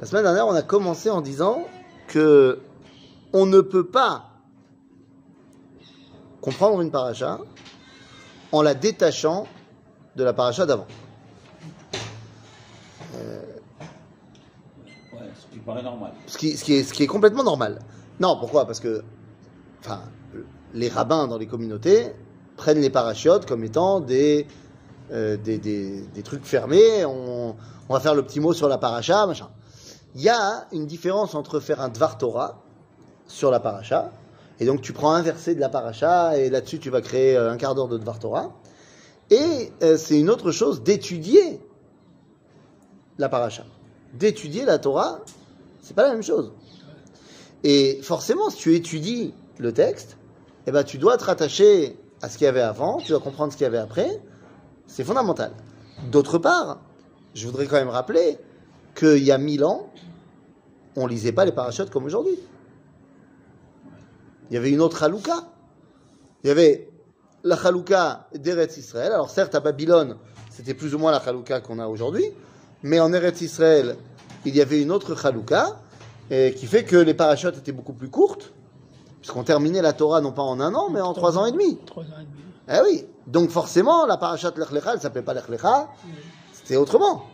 La semaine dernière, on a commencé en disant que on ne peut pas comprendre une paracha en la détachant de la paracha d'avant. Ouais, ce qui paraît normal. Ce qui, ce qui est, ce qui est complètement normal. Non, pourquoi? Parce que enfin, les rabbins dans les communautés prennent les parachutes comme étant des, euh, des, des- trucs fermés. On, on va faire le petit mot sur la paracha, machin. Il y a une différence entre faire un Dvar Torah sur la paracha, et donc tu prends un verset de la paracha, et là-dessus tu vas créer euh, un quart d'heure de Dvar Torah. Et euh, c'est une autre chose d'étudier la paracha. D'étudier la Torah, c'est pas la même chose. Et forcément, si tu étudies le texte, eh ben, tu dois te rattacher à ce qu'il y avait avant, tu dois comprendre ce qu'il y avait après. C'est fondamental. D'autre part, je voudrais quand même rappeler qu'il y a mille ans, on lisait pas les parachutes comme aujourd'hui. Il y avait une autre halouka. Il y avait la halouka d'Eretz Israël. Alors certes, à Babylone, c'était plus ou moins la halouka qu'on a aujourd'hui, mais en Eretz Israël, il y avait une autre halouka et qui fait que les parachutes étaient beaucoup plus courtes, puisqu'on terminait la Torah non pas en un an, mais en trois ans et demi. Trois ans et demi. Eh oui. Donc forcément, la parachute Lech Lecha, elle s'appelait pas Lech Lecha, c'était autrement.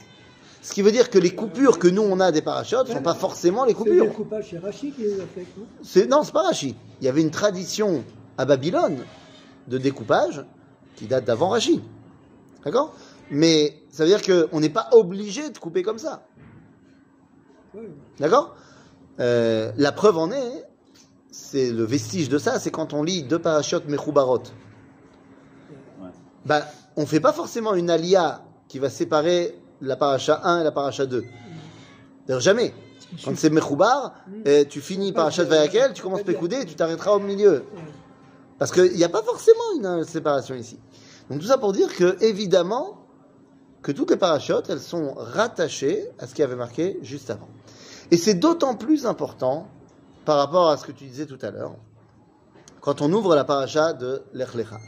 Ce qui veut dire que les coupures que nous on a des parachutes ne sont pas forcément les C'est le coupures. découpage chez Rachid qui les a fait. non? C'est, non, c'est pas Rachi. Il y avait une tradition à Babylone de découpage qui date d'avant Rachi. D'accord? Mais ça veut dire qu'on n'est pas obligé de couper comme ça. D'accord? Euh, La preuve en est, c'est le vestige de ça, c'est quand on lit deux parachutes Mechoubarot. Bah, on fait pas forcément une alia qui va séparer la paracha 1 et la paracha 2. D'ailleurs, jamais. Quand c'est Mechoubar, eh, tu finis parachat Vayakel, tu commences Pekoudé, tu t'arrêteras au milieu. Parce qu'il n'y a pas forcément une euh, séparation ici. Donc tout ça pour dire que, évidemment, que toutes les parachutes, elles sont rattachées à ce qui avait marqué juste avant. Et c'est d'autant plus important par rapport à ce que tu disais tout à l'heure, quand on ouvre la paracha de Lech Lecha.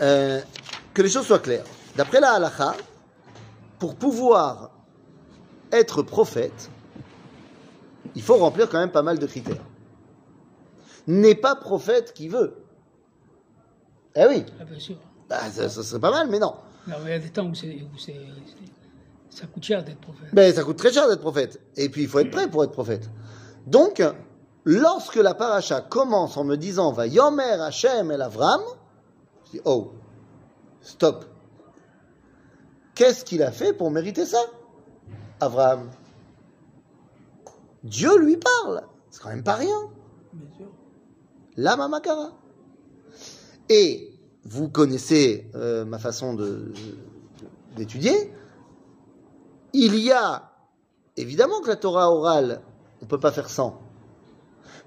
Euh, que les choses soient claires. D'après la halacha, pour pouvoir être prophète, il faut remplir quand même pas mal de critères. N'est pas prophète qui veut. Eh oui, Ah, bien sûr. bah, ça, ça serait pas mal, mais non. Non, mais il y a des temps où, ça coûte cher d'être prophète. Ben, ça coûte très cher d'être prophète. Et puis, il faut être prêt pour être prophète. Donc, lorsque la paracha commence en me disant Va Yomer Hashem el Avram, Oh, stop. Qu'est-ce qu'il a fait pour mériter ça Abraham? Dieu lui parle. C'est quand même pas rien. Sûr. Lama Makara. Et vous connaissez euh, ma façon de- d'étudier. Il y a, évidemment que la Torah orale, on ne peut pas faire sans.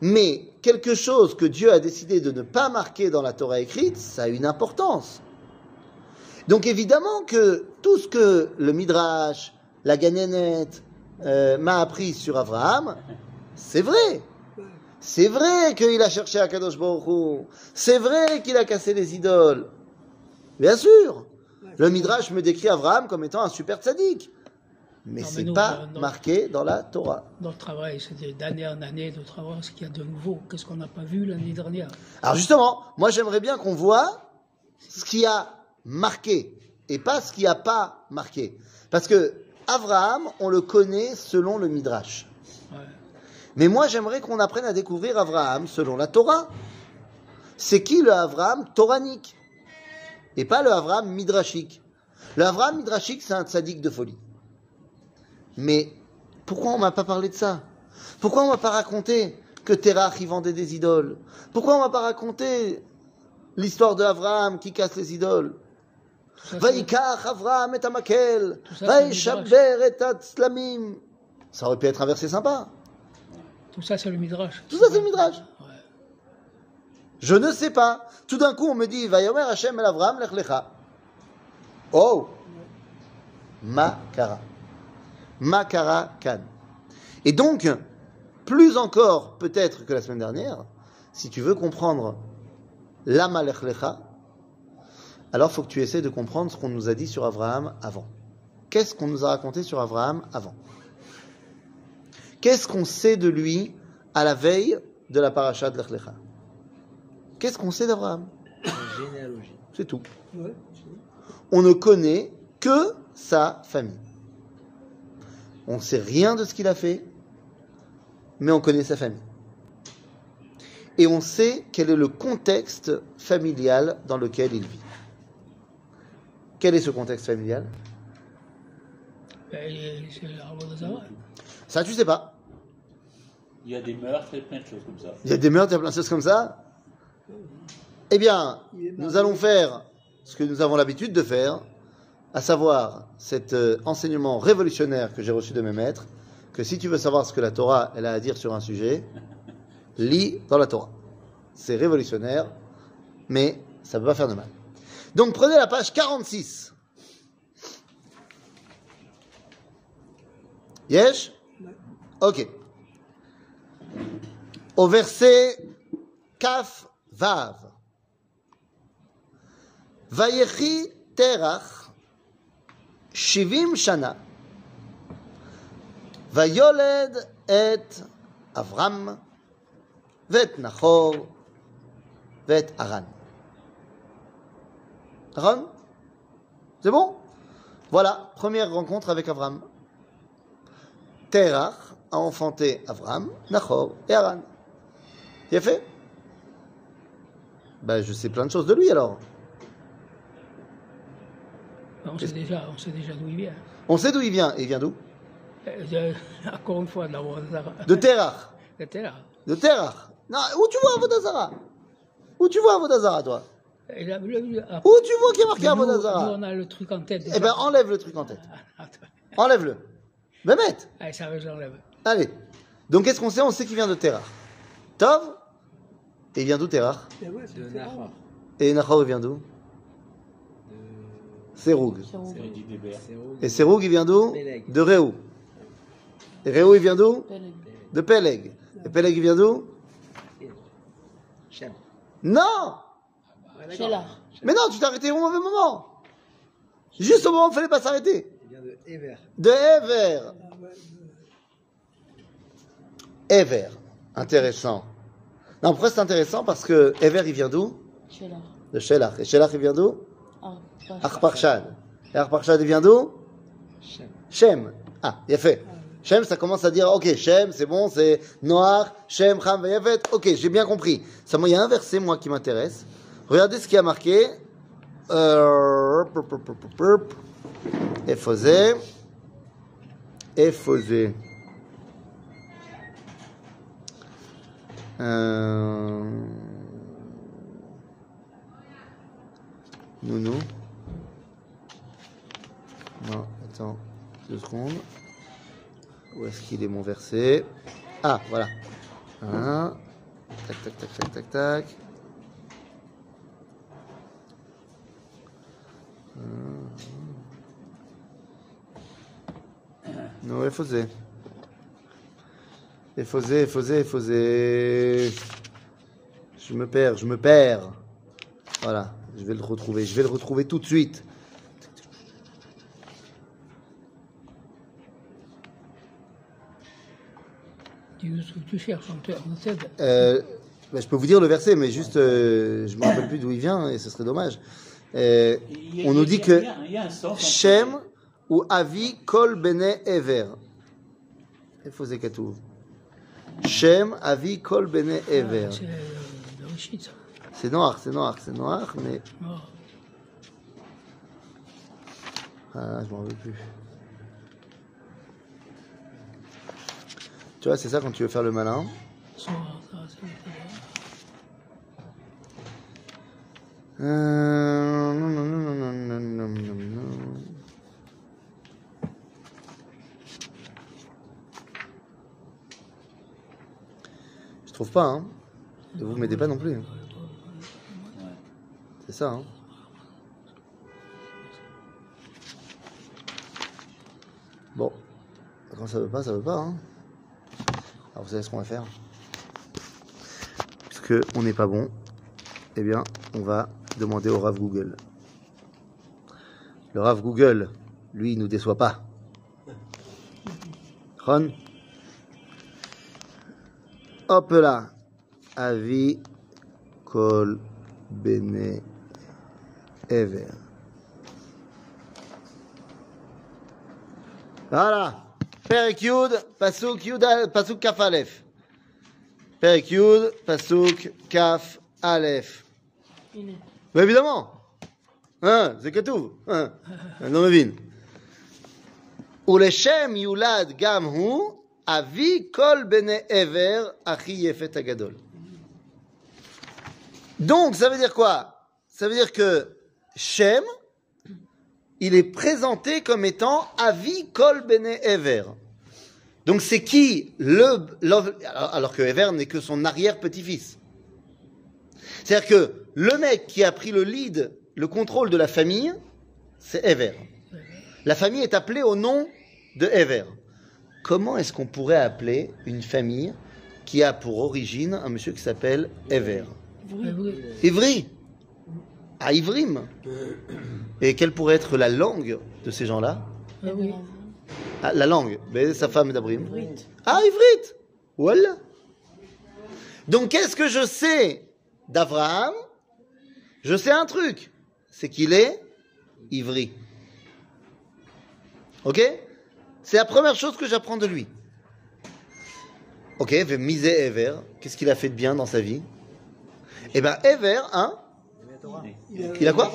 Mais quelque chose que Dieu a décidé de ne pas marquer dans la Torah écrite, ça a une importance. Donc évidemment que tout ce que le Midrash, la Ganénette euh, m'a appris sur Abraham, c'est vrai. C'est vrai qu'il a cherché à Kadosh Baruch. C'est vrai qu'il a cassé les idoles. Bien sûr. Le Midrash me décrit Abraham comme étant un super tzaddik. Mais c'est nous, pas dans- dans- marqué dans la Torah. Notre travail, c'est d'année en année de travailler ce qu'il y a de nouveau. Qu'est-ce qu'on n'a pas vu l'année dernière Alors justement, moi j'aimerais bien qu'on voit ce qui a marqué et pas ce qui a pas marqué. Parce que Abraham, on le connaît selon le Midrash. Ouais. Mais moi j'aimerais qu'on apprenne à découvrir Abraham selon la Torah. C'est qui le Abraham toranique et pas le Abraham midrashique? Le Abraham midrashique, c'est un tzaddik de folie. Mais pourquoi on m'a pas parlé de ça? Pourquoi on m'a pas raconté que Terach y vendait des idoles? Pourquoi on m'a pas raconté l'histoire de Abraham qui casse les idoles? Vaïkach Avraham et Amakel, Vaïchaber et Tatslamim. Ça aurait pu être un verset sympa. tout ça, c'est le Midrash. Tout ça, c'est le Midrash. Ouais. Je ne sais pas. Tout d'un coup, on me dit, Vayomer Hashem el Avraham lech lecha. Oh Makara. Makara Kan. Et donc, plus encore peut-être que la semaine dernière, si tu veux comprendre Lama lech lecha, alors faut que tu essaies de comprendre ce qu'on nous a dit sur Abraham avant. Qu'est-ce qu'on nous a raconté sur Abraham avant? Qu'est-ce qu'on sait de lui à la veille de la paracha de Lech Lecha Qu'est-ce qu'on sait d'Abraham La généalogie. C'est tout. Ouais. On ne connaît que sa famille. On ne sait rien de ce qu'il a fait, mais on connaît sa famille. Et on sait quel est le contexte familial dans lequel il vit. Quel est ce contexte familial? Et Zara. Ça, tu sais pas. Il y a des meurtres et plein de choses comme ça. Il y a des meurtres, a plein de choses comme ça. Eh bien, nous allons faire ce que nous avons l'habitude de faire, à savoir cet euh, enseignement révolutionnaire que j'ai reçu de mes maîtres, que si tu veux savoir ce que la Torah elle a à dire sur un sujet, lis dans la Torah. C'est révolutionnaire, mais ça ne peut pas faire de mal. Donc prenez la page 46. Yesh? Ok. Au verset Kaf Vav. Vayechi Terach 70 Shana. Vayoled et Avram, vet Nahor, vet Aran. Aran C'est bon Voilà, première rencontre avec Avram. Terach a enfanté Avram, Nahor et Aran. Il a fait ben, je sais plein de choses de lui alors. On sait déjà, on sait déjà d'où il vient. On sait d'où il vient. Et il vient d'où? Euh, Encore une fois, de l'arbre de Zara. De Terach. De Terach. Non, où tu vois Avodazara? Où tu vois Avodazara, toi? Et là, le- le- après, Où tu vois qu'il y a marqué nous, nous, Avodazara? on a le truc en tête. Eh ben, enlève le truc en tête. Attends. Enlève-le. Mette. Allez, ça va, je l'enlève. Allez. Donc, qu'est-ce qu'on sait? On sait qu'il vient de Terach. Tov? Et il vient d'où Terach Et. Nahor. Et Nachor, il vient d'où? Séroug. Et Séroug, il vient d'où. De Réou. Et Réou, il vient d'où. De Peleg. Et Peleg, il vient d'où. Non Ah. Mais non, tu t'es arrêté au mauvais moment. Juste au moment où il fallait pas s'arrêter. Il vient de Ever. De Ever. Intéressant. Non, pourquoi c'est intéressant? Parce que Ever, il vient d'où? De Shelach. Et Shelach, il vient d'où? Arparchad. Et Arparchad, vient d'où? Shem. Ah, il a fait. Shem, ça commence à dire, ok, Shem, c'est bon, c'est Noir, Shem, Ham, Vayavet. Ok, j'ai bien compris. Il y a un verset, moi, qui m'intéresse. Regardez ce qui a marqué. Euh. Ephosé. Ephosé. Euh... Nounou. Non, attends, deux secondes. Où est-ce qu'il est mon verset? Ah, voilà. Un. Tac, tac, tac, tac, tac, tac. Non, Ephosé. Ephosé, Ephosé, Ephosé. Je me perds, je me perds. Voilà, je vais le retrouver. Je vais le retrouver tout de suite. Euh, bah, je peux vous dire le verset, mais juste, euh, je me rappelle plus d'où il vient et ce serait dommage. Euh, a- on nous dit a- que y a- y Shem ou Avi Kol Bene Ever. Il faut Zekatouv. Shem, Avi Kol Bene Ever. C'est ça. C'est noir, c'est noir, c'est noir, mais. Ah, je m'en veux plus. Tu vois, c'est ça quand tu veux faire le malin. Non, non, non, Je trouve pas, hein. Vous m'aidez pas non plus. C'est ça, hein. Bon. Quand ça veut pas, ça veut pas. Hein. Alors vous savez ce qu'on va faire? Puisque on n'est pas bon, eh bien, on va demander au Rav Google. Le Rav Google, lui, il nous déçoit pas. Ron? Hop là. Avi kol bene ever. Voilà. Perek Yud, Pasuk Yud, Pasuk Kaf Aleph. Perek Yud, Pasuk Kaf Aleph. הנה. Mais évidemment. Hein, c'est כתוב. hein. אני לא מבין. ולשם יולד גם הוא, אבי כל בני עבר, הכי יפת הגדול. Donc, ça veut dire quoi Ça veut dire que Shem, il est présenté comme étant Avi Kol Bene Ever. Donc, c'est qui le, alors, que Ever n'est que son arrière-petit-fils. C'est-à-dire que le mec qui a pris le lead, le contrôle de la famille, c'est Ever. La famille est appelée au nom de Ever. Comment est-ce qu'on pourrait appeler une famille qui a pour origine un monsieur qui s'appelle Ever? Ah. Ivry À Ivrim Et quelle pourrait être la langue de ces gens-là? Ah La langue, mais sa femme d'Abrim. Ivrit. Ah, Ivrit Voilà Donc, qu'est-ce que je sais d'Abraham? Je sais un truc, c'est qu'il est ivri. Ok? C'est la première chose que j'apprends de lui. Ok, misé Ever, qu'est-ce qu'il a fait de bien dans sa vie? Eh ben, Ever, hein? Il a quoi?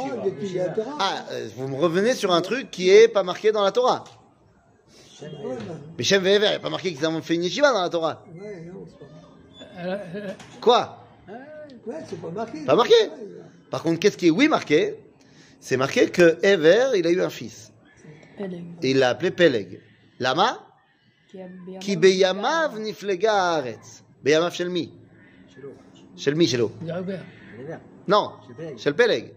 Ah, euh, vous me revenez sur un truc qui est pas marqué dans la Torah. Beshem Ve'ever, il n'y a pas marqué qu'ils ont fait une yeshiva dans la Torah. Non, pas. Quoi c'est pas marqué. Par contre, qu'est-ce qui est, oui, marqué C'est marqué que Ever, il a eu un fils. Il l'a appelé Peleg. Lama Qui beyamav niflega haaretz. Beyamav shel mi Shel mi, shelo. Non, shel Peleg.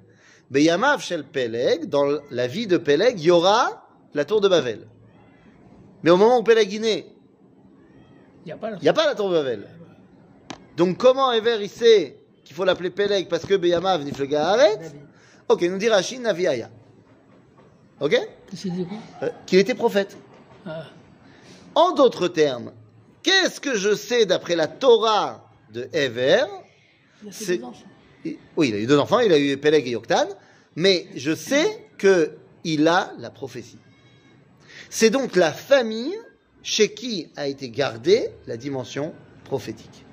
Beyamav shel Peleg, dans la vie de Peleg, il y aura la tour de Babel. Mais au moment où Peleg est né, Il n'y a pas la il n'y a pas la tour Babel. Donc comment Ever il sait qu'il faut l'appeler Peleg parce que Beyamav niflega haaretz Ok, nous dit Rashi Navi Aya. Ok qu'il Euh, Qu'il était prophète. Ah, En d'autres termes, qu'est-ce que je sais d'après la Torah de Ever il a fait C'est- Oui, il a eu deux enfants, il a eu Peleg et Yoktan, mais je sais que il a la prophétie. C'est donc la famille chez qui a été gardée la dimension prophétique.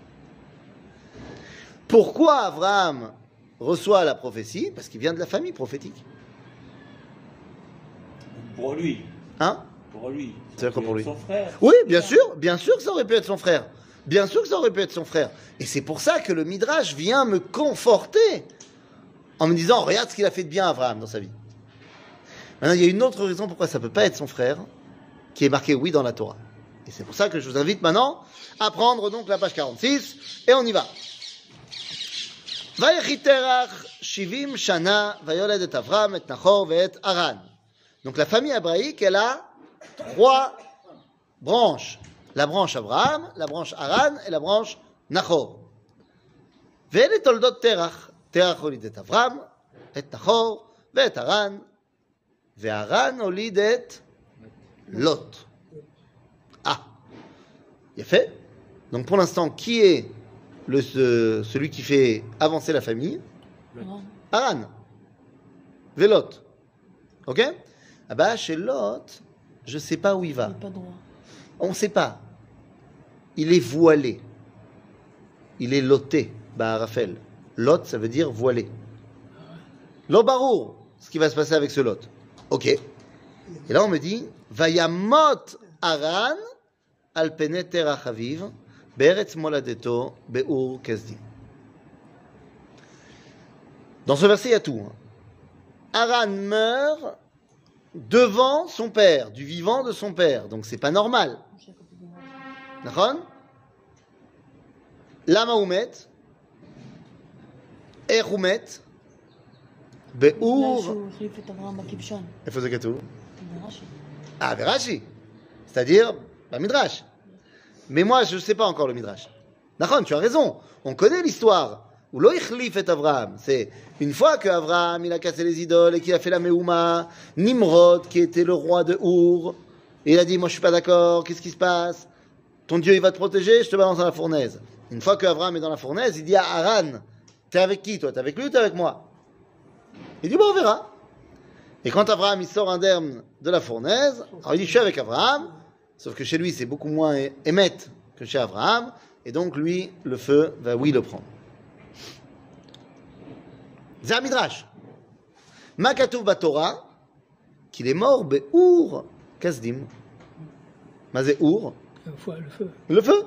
Pourquoi Abraham reçoit la prophétie? Parce qu'il vient de la famille prophétique. Pour lui. Hein? Pour lui. C'est-à-dire quoi pour lui Son frère. Oui, bien sûr, bien sûr que ça aurait pu être son frère. Bien sûr que ça aurait pu être son frère. Et c'est pour ça que le Midrash vient me conforter en me disant regarde ce qu'il a fait de bien Abraham dans sa vie. Maintenant, il y a une autre raison pourquoi ça peut pas être son frère, qui est marqué oui dans la Torah. Et c'est pour ça que je vous invite maintenant à prendre donc la page 46 et on y va. ויחי תרח שבעים שנה ויולד את אברהם, את נחור ואת ארן. Donc la famille hébraïque, elle a trois branches. La branche Abraham, la branche Aran et la branche Nachor. ואלה תולדות תרח. תרח הוליד את אברהם, את נחור ואת ארן, וארן הוליד את לוט. Ah, il fait. Donc pour l'instant, qui est le, ce- celui qui fait avancer la famille Non. Aran. Velot. Ok Ah bah, chez Lot, je sais pas où il va. Il n'est pas droit. On ne sait pas. Il est voilé. Il est loté, bah Raphaël. Lot, ça veut dire voilé. Lobarour, ce qui va se passer avec ce Lot. Ok. Et là, on me dit Vayamot Aran al penetera chaviv beretz moladeto beur kasdim. Dans ce verset, il y a tout. Hein. Aran meurt devant son père, du vivant de son père. Donc c'est pas normal. D'accord? Lama Oumet, Eroumet, איך הוא מת? בגלל באור... שהוא החליף את אברהם בכבשן. איפה זה כתוב? ברש"י. Ah, Rashi. C'est-à-dire, bah, Midrash. Mais moi, je ne sais pas encore le Midrash. D'accord, tu as raison. On connaît l'histoire. Où lo ichlif et Abraham. C'est une fois que Abraham, il a cassé les idoles et qu'il a fait la Meouma, Nimrod, qui était le roi de Our, et il a dit, moi, je suis pas d'accord, qu'est-ce qui se passe? ton Dieu il va te protéger, je te balance dans la fournaise. Une fois que Abraham est dans la fournaise, il dit à Haran, t'es avec qui toi T'es avec lui ou t'es avec moi Il dit, bon, on verra. Et quand Abraham il sort indemne de la fournaise, alors il dit, je suis avec Abraham, sauf que chez lui c'est beaucoup moins émette que chez Abraham, et donc lui, le feu va oui le prendre. Zah Midrash. Makatouv Batora, qu'il est mort, Be'ur Kasdim. Mazé Ur, Le feu, le feu. le feu.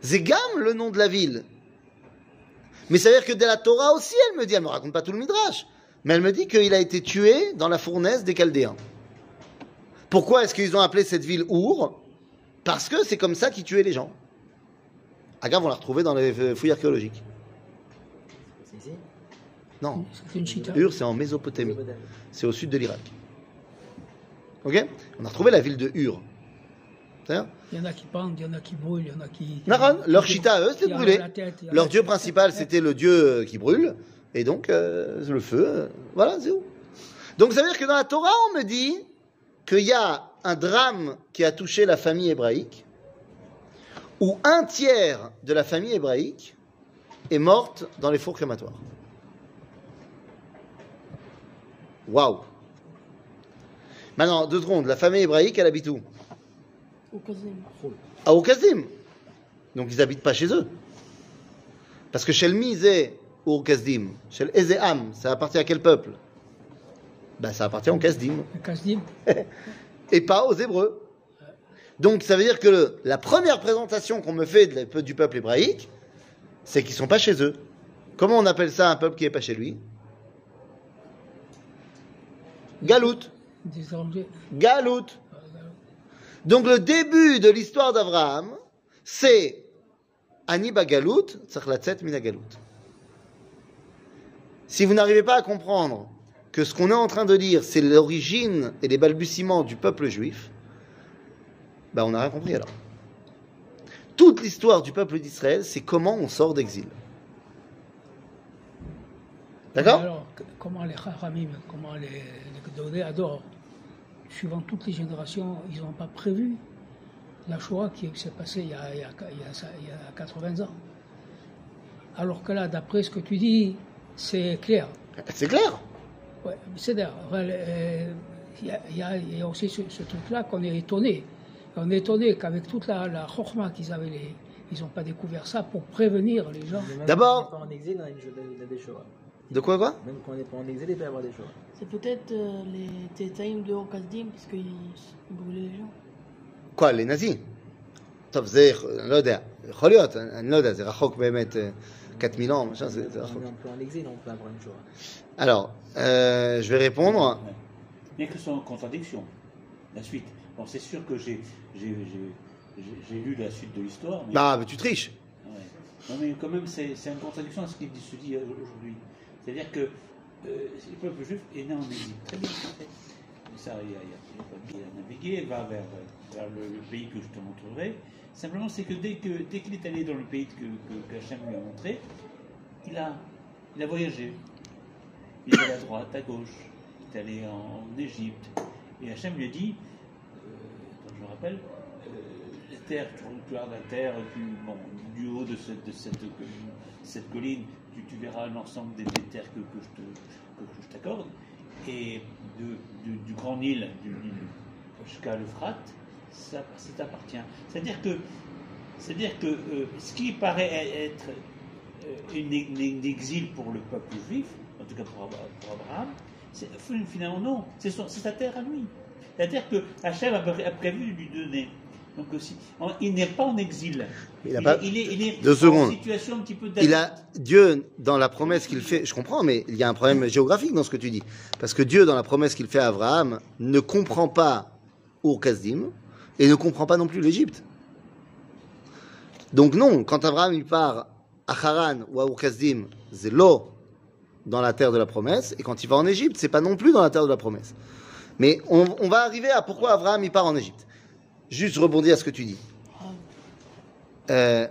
C'est Gam le nom de la ville. Mais ça veut dire que de la Torah aussi, elle me dit, elle me raconte pas tout le Midrash, mais elle me dit qu'il a été tué dans la fournaise des Chaldéens. Pourquoi est-ce qu'ils ont appelé cette ville Our Parce que c'est comme ça qu'ils tuaient les gens. Agave, on l'a retrouvé dans les euh, fouilles archéologiques. C'est ici? Non, chita. Ur, c'est en Mésopotamie. C'est au sud de l'Irak. Ok? On a retrouvé la ville de Ur. C'est-à-dire Il y en a qui pendent, il y en a qui brûlent, il y en a qui. Naran, leur chita à eux, c'était de brûler. tête, Leur dieu principal, c'était le dieu euh, qui brûle. Et donc, euh, le feu, euh, voilà, c'est où. Donc, ça veut dire que dans la Torah, on me dit qu'il y a un drame qui a touché la famille hébraïque, où un tiers de la famille hébraïque est morte dans les fours crématoires. Waouh! Maintenant, deux secondes, la famille hébraïque, elle habite où? À Okazim. Donc ils habitent pas chez eux. Parce que chez le Mizé ou chez le Ezéam, ça appartient à quel peuple? Ben ça appartient au Kazdim et pas aux Hébreux. Donc ça veut dire que le- la première présentation qu'on me fait de la- du peuple hébraïque, c'est qu'ils sont pas chez eux. Comment on appelle ça un peuple qui est pas chez lui? Galout. des étrangers. Galout. Donc le début de l'histoire d'Abraham, c'est Ani Bagalout, tzarich latzet mina Galout. Si vous n'arrivez pas à comprendre que ce qu'on est en train de dire, c'est l'origine et les balbutiements du peuple juif, ben on n'a rien compris alors. Toute l'histoire du peuple d'Israël, c'est comment on sort d'exil. D'accord? Comment les Haramim, comment les, adorent, suivant toutes les générations, ils n'ont pas prévu la Shoah qui s'est passée il y, a, il, y a, il y a ça- il y a 80 ans. Alors que là, d'après ce que tu dis, c'est clair. C'est clair. Ouais, c'est d'ailleurs, euh, il y, a- y aussi ce, ce truc-là qu'on est étonné. On est étonné qu'avec toute la, la chorma qu'ils avaient, les, ils n'ont pas découvert ça pour prévenir les gens. D'abord- quand on est pas en exil, on a, une, il y a des Shoah. De quoi quoi? Même quand on n'est pas en exil, il peut y avoir des Shoah. C'est peut-être euh, les Tétaïm de Okazdim, parce qu'ils ils brûlaient les gens. quoi, les nazis? טוב, זה, אני לא יודע, יכול להיות, אני אני לא יודע, זה רחוק באמת, אה, 4000 ans, machin, c'est c'est Quand rachok. on est un peu en exil, on peut avoir une Shoah. Alors, euh, je vais répondre. Mais que sont en contradiction. La suite. Bon, c'est sûr que j'ai j'ai- j'ai- j'ai- j'ai lu la suite de l'histoire. Mais, Bah, mais tu triches. Ouais. Non, mais quand même, c'est c'est en contradiction à ce qui se dit aujourd'hui. C'est-à-dire que euh, le peuple juif est né en exil. Très bien. ça, il a, il a- elle va vers, vers le, pays que je te montrerai. Simplement, c'est que dès que dès qu'il est allé dans le pays que, que, que Hachem lui a montré, il a, il a voyagé. Il est allé à droite, à gauche. Il est allé en, en Égypte. Et Hachem lui a dit, euh, je me rappelle, euh, la terre, tu regardes la terre du, bon, du haut de cette, de cette, cette colline, tu, verras l'ensemble des, terres que, je te- que- je t'accorde. Et du, grand Nil, jusqu'à l'Euphrate, ça, ça t'appartient. C'est-à-dire que, c'est-à-dire que euh, ce qui paraît être euh, un exil pour le peuple juif, en tout cas pour, Abra- pour Abraham, c'est, finalement non, c'est, sa terre à lui. Terre que Hachem a prévu de lui donner. Donc il n'est pas en exil. Il a pas- est, il est- il est Deux en secondes. situation un petit peu Il a Dieu dans la promesse qu'il fait. Je comprends, mais il y a un problème géographique dans ce que tu dis, parce que Dieu dans la promesse qu'il fait à Abraham ne comprend pas Ur Kasdim et ne comprend pas non plus l'Égypte. Donc non, quand Abraham il part à Haran ou à Ur Kasdim, c'est l'eau dans la terre de la promesse, et quand il va en Égypte, c'est pas non plus dans la terre de la promesse. Mais on, on va arriver à pourquoi Abraham il part en Égypte. Juste rebondir à ce que tu dis. Euh,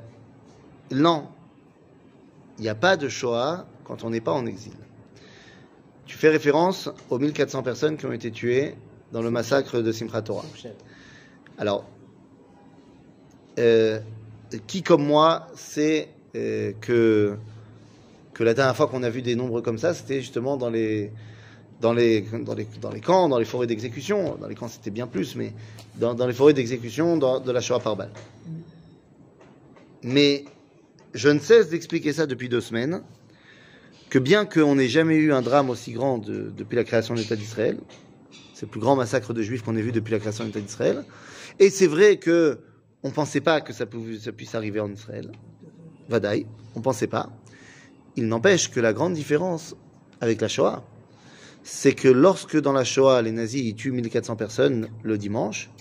non, il n'y a pas de Shoah quand on n'est pas en exil. Tu fais référence aux 1400 personnes qui ont été tuées dans le massacre de Simchat Torah. Alors, euh, qui comme moi sait euh, que, que la dernière fois qu'on a vu des nombres comme ça, c'était justement dans les, dans, les, dans, les, dans les camps, dans les forêts d'exécution. Dans les camps, c'était bien plus, mais dans, les forêts d'exécution de la Shoah par balle. Mais je ne cesse d'expliquer ça depuis deux semaines, que bien qu'on n'ait jamais eu un drame aussi grand de- depuis la création de l'État d'Israël, c'est le plus grand massacre de juifs qu'on ait vu depuis la création de l'État d'Israël, et c'est vrai que on pensait pas que ça, ça puisse arriver en Israël, Vadaï, on pensait pas. Il n'empêche que la grande différence avec la Shoah, c'est que lorsque dans la Shoah, les nazis ils tuent 1400 personnes le dimanche,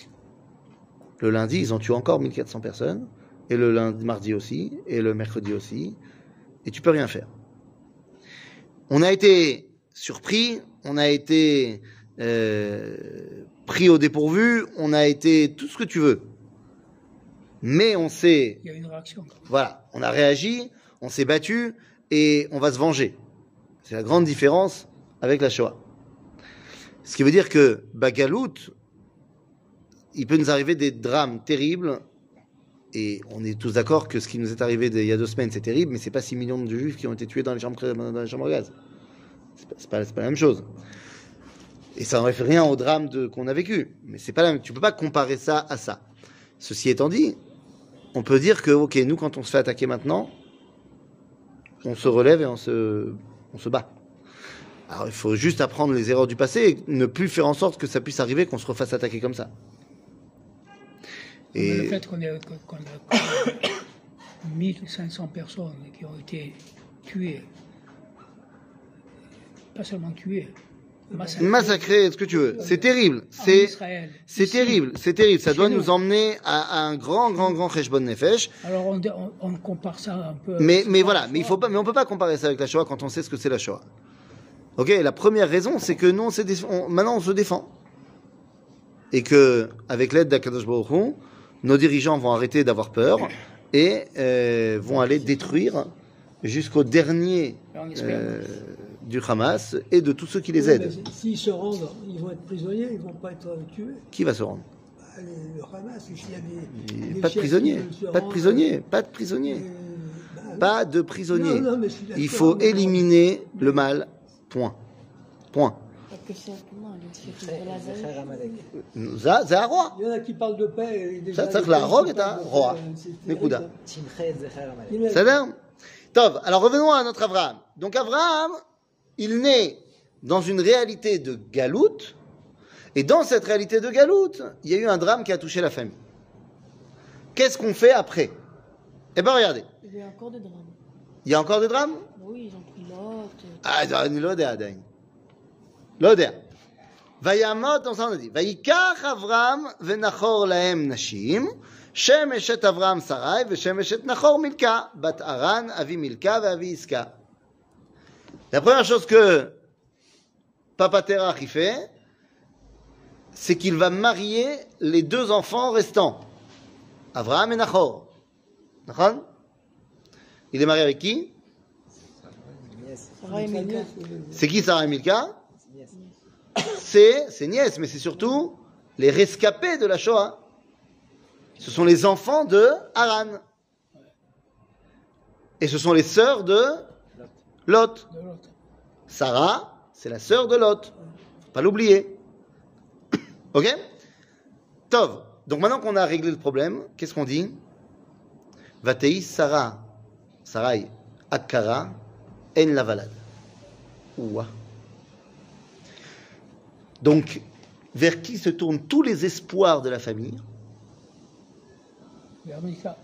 le lundi, ils en tuent encore 1400 personnes, et le lundi, mardi aussi, et le mercredi aussi, et tu peux rien faire. On a été surpris, on a été euh, pris au dépourvu, on a été tout ce que tu veux. Mais on s'est, Il y a une réaction. voilà, on a réagi, on s'est battu, et on va se venger. C'est la grande différence avec la Shoah. Ce qui veut dire que Bagalout, il peut nous arriver des drames terribles, et on est tous d'accord que ce qui nous est arrivé il y a deux semaines, c'est terrible, mais c'est pas 6 millions de juifs qui ont été tués dans les chambres, dans les chambres à gaz. C'est pas, pas, la même chose. Et ça n'enlève rien au drame qu'on a vécu. Mais c'est pas la même, tu peux pas comparer ça à ça. Ceci étant dit, on peut dire que, ok, nous, quand on se fait attaquer maintenant, on se relève et on se, on se bat. Alors, il faut juste apprendre les erreurs du passé et ne plus faire en sorte que ça puisse arriver qu'on se refasse attaquer comme ça. Mais Le Et fait qu'on ait, a 1500 personnes qui ont été tuées, pas seulement tuées, massacrées, massacrer, ce que tu veux, c'est terrible. C'est, terrible, c'est terrible. Ça doit nous. emmener à, à un grand, grand, grand Cheshbon Nefesh. Alors on, on, on compare ça un peu. Mais, voilà, mais il faut pas, mais on peut pas comparer ça avec la Shoah quand on sait ce que c'est la Shoah. Ok, la première raison, c'est que nous, on on- maintenant, on se défend. Et que, avec l'aide d'Akadosh Baruch Hu, nos dirigeants vont arrêter d'avoir peur et euh, vont aller détruire jusqu'au dernier euh, du Hamas et de tous ceux qui les Oui, aident. S'ils se rendent, ils vont être prisonniers, ils vont pas être tués. Qui va se rendre? Ah, les- Le Hamas, s'il y a des. des Pas de chefs prisonniers, qui veulent se pas de prisonniers, pas de prisonniers, euh, bah, pas de prisonniers. Il faut éliminer le mal. Point. Point. Parce que c'est comment les chefs זה de la זה Daesh חרם עליהם. Ça, c'est un roi. Il y en a qui parlent de paix. Et déjà, Ça, ça, les la pays rogue qui est un parlent de roi. paix, c'est terrible, Nekuda. ça. צ'מחה זה חרם עליהם. Il y en a- Ça l'air Tov, alors revenons à notre Abraham. Donc Abraham, il naît dans une réalité de galoute, et dans cette réalité de galoute, il y a eu un drame qui a touché la famille. Qu'est-ce qu'on fait après Eh bien regardez, Il y a encore des drames. il y a encore des drames אני לא יודע עדיין. לא יודע. ויעמוד, on s'en a dit, ויקח אברהם ונחור להם נשים, שם אשת אברהם שרי ושם אשת נחור מילכה, בת ארן, אבי מילכה ואבי עסקה. La première chose que Papa Terach y fait, c'est qu'il va marier les deux enfants restants, Abraham et Nahor. Nachon Il est marié avec qui C'est qui Sarah et Milka yes. c'est ses nièces, mais c'est surtout les rescapés de la Shoah. Ce sont les enfants de Haran. Et ce sont les sœurs de Lot. Sarah, c'est la sœur de Lot. Faut Pas l'oublier. ok? Tov. Donc maintenant qu'on a réglé le problème, qu'est-ce qu'on dit? Vatei Sarah. Sarai Akkara En Lavalad. Ouah. Donc, vers qui se tournent tous les espoirs de la famille? Vers Milka.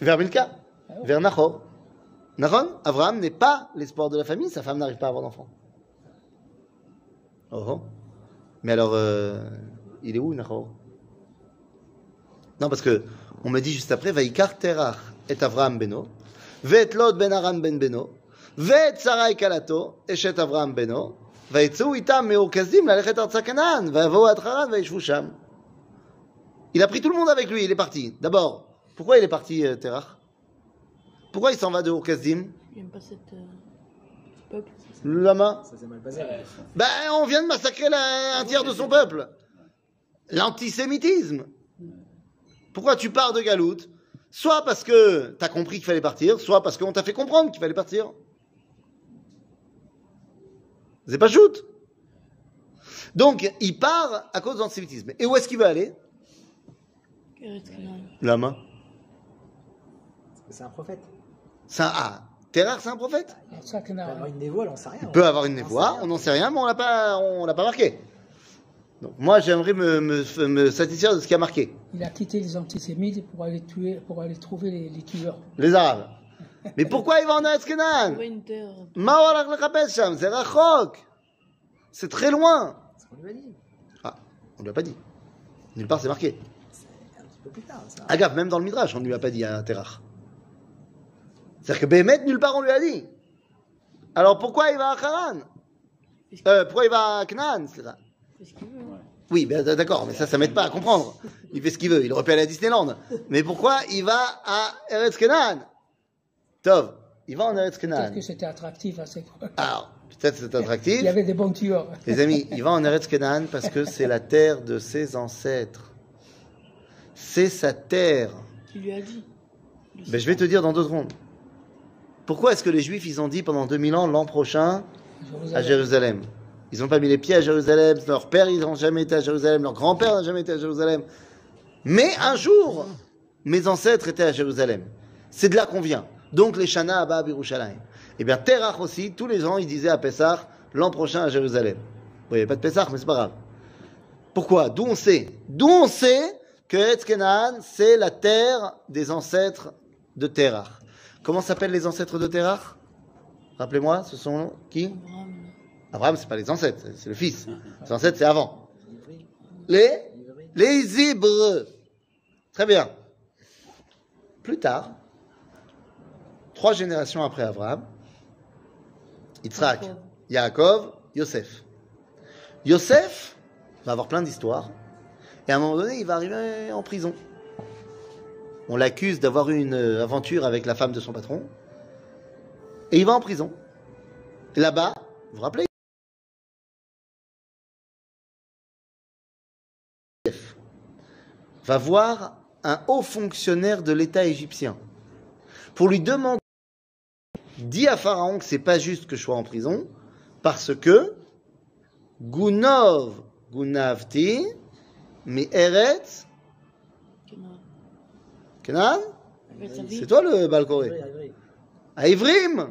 Vers Milka, vers Nahor. Nahon, Abraham n'est pas l'espoir de la famille, sa femme n'arrive pas à avoir d'enfant. Oh, oh. Mais alors, euh, il est où Nahor Non, parce que on me dit juste après, Vaikar Terach et Avraham beno, Vet Lot ben Aran ben beno, Vet Sarai kalato, Eshet Avraham beno, ויצאו איתם מאורקזים ללכת ארצה כנען, ויבואו עד חרן וישבו שם. Il a pris tout le monde avec lui, il est parti. D'abord, pourquoi il est parti, euh, Terach Pourquoi il s'en va de Urkazdim Il n'aime pas cette, euh, ce peuple. Le lama Ça s'est mal passé. Ben, on vient de massacrer la- un tiers de son peuple. L'antisémitisme. Pourquoi tu pars de Galoute Soit parce que tu as compris qu'il fallait partir, soit parce qu'on t'a fait comprendre qu'il fallait partir. C'est pas shoot. Donc, il part à cause de l'antisémitisme. Et où est-ce qu'il va aller? Eretz Canaan. La main. C'est un prophète. C'est un, ah, Terrar, c'est un prophète? Il peut a- avoir une névoie, on sait rien. Il peut avoir une névoie, on n'en sait rien, mais on l'a pas, on l'a pas marqué. Donc moi, j'aimerais me, me, me satisfaire de ce qui a marqué. il a quitté les antisémites pour aller tuer, pour aller trouver les, les tueurs. Les Arabes. Mais pourquoi il va en Eretz Kenan C'est très loin. On lui. Ah, on lui a pas dit. Nulle part c'est marqué. Un Agave, même dans le Midrash, on ne lui a pas dit à Terach. C'est-à-dire que Bémet, nulle part on lui a dit. Alors pourquoi il va à Haran euh, Pourquoi il va à Canaan oui, ben, d'accord, mais ça, ça m'aide pas à comprendre. Il fait ce qu'il veut, il repère à Disneyland. Mais pourquoi il va à Eretz Tov, il va en Eretz Peut-être Canaan. que c'était attractif à cette époque. Alors, peut-être c'est attractif. Il y avait des bons tueurs. Les amis, il va en Eretz Canaan parce que c'est la terre de ses ancêtres. C'est sa terre. Qui lui a dit. Ben, je vais te dire dans deux secondes. Pourquoi est-ce que les Juifs, ils ont dit pendant 2000 ans, l'an prochain, à Jérusalem Ils n'ont pas mis les pieds à Jérusalem, leurs pères, ils n'ont jamais été à Jérusalem, leur grand-père n'a jamais été à Jérusalem. Mais un jour, mes ancêtres étaient à Jérusalem. C'est de là qu'on vient. Donc les Shana Abba Birushalayim. Eh bien, Terach aussi, tous les ans, ils disaient à Pessah, l'an prochain à Jérusalem. Bon, il n'y avait pas de Pessah, mais c'est pas grave. Pourquoi? D'où on sait? D'où on sait que Etz Kenan, c'est la terre des ancêtres de Terach. Comment s'appellent les ancêtres de Terach? Rappelez-moi, ce sont qui? Abraham. C'est pas les ancêtres, c'est- le fils. Les ancêtres, c'est avant. Les? Les Hébreux. Très bien. Plus tard, trois générations après Abraham, Yitzhak. Yaakov, Yosef. Yosef va avoir plein d'histoires, et à un moment donné, il va arriver en prison. On l'accuse d'avoir eu une euh, aventure avec la femme de son patron, et il va en prison. Et là-bas, vous vous rappelez? Va voir un haut fonctionnaire de l'État égyptien pour lui demander dis à Pharaon que c'est pas juste que je sois en prison parce que Gunov Gunavti mi Eretz. Kenan. C'est toi le balcoré. À Ivrim.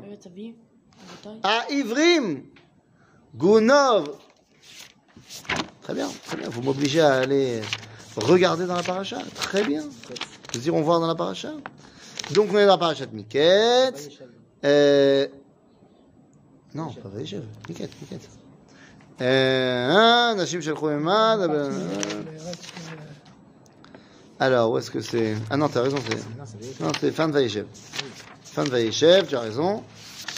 À Ivrim Gunov Très bien, très bien. Vous m'obligez à aller regarder dans la paracha. Très bien. Nous irons voir dans la paracha. Donc on est dans la paracha de Miket. Vaïechev. Euh... Non, pas Vaïechev. Miket, Miket. Euh, hein, Nashim Shelchou Emad, euh, Alors, où est-ce que c'est Ah non, t'as raison, c'est... Non, c'est Vaïechev. Non, c'est fin de Vaïechev. Fin de Vaïechev, tu as raison.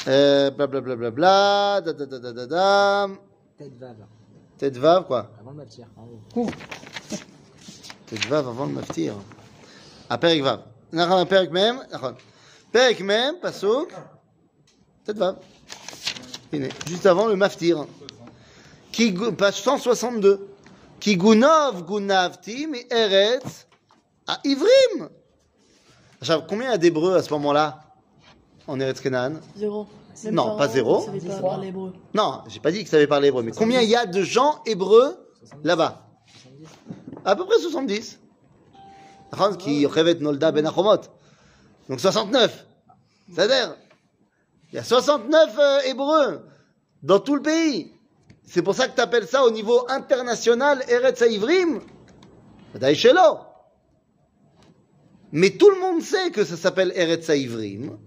Euh, bla bla bla bla bla, da da da da da da. Tête vave. Tête vave, quoi. Avant le matière. En haut. Tête vave avant le maftir. Ah, Perek vav. נכון, פרק מ', נכון. פרק Juste avant le maftir. Qui, page 162. Qui gunov gunavti mi eretz à Ivrim. combien il y a d'hébreux à ce moment-là en Eretz Kenan Zéro. Non, pas zéro. Non, j'ai pas dit qu'ils savaient parler hébreu. Mais combien il y a de gens hébreux là-bas? À peu près 70. Ben Donc 69. C'est-à-dire il y a 69 euh, Hébreux dans tout le pays. C'est pour ça que tu appelles ça au niveau international Eretz Haïvrim Mais tout le monde sait que ça s'appelle Eretz Haïvrim.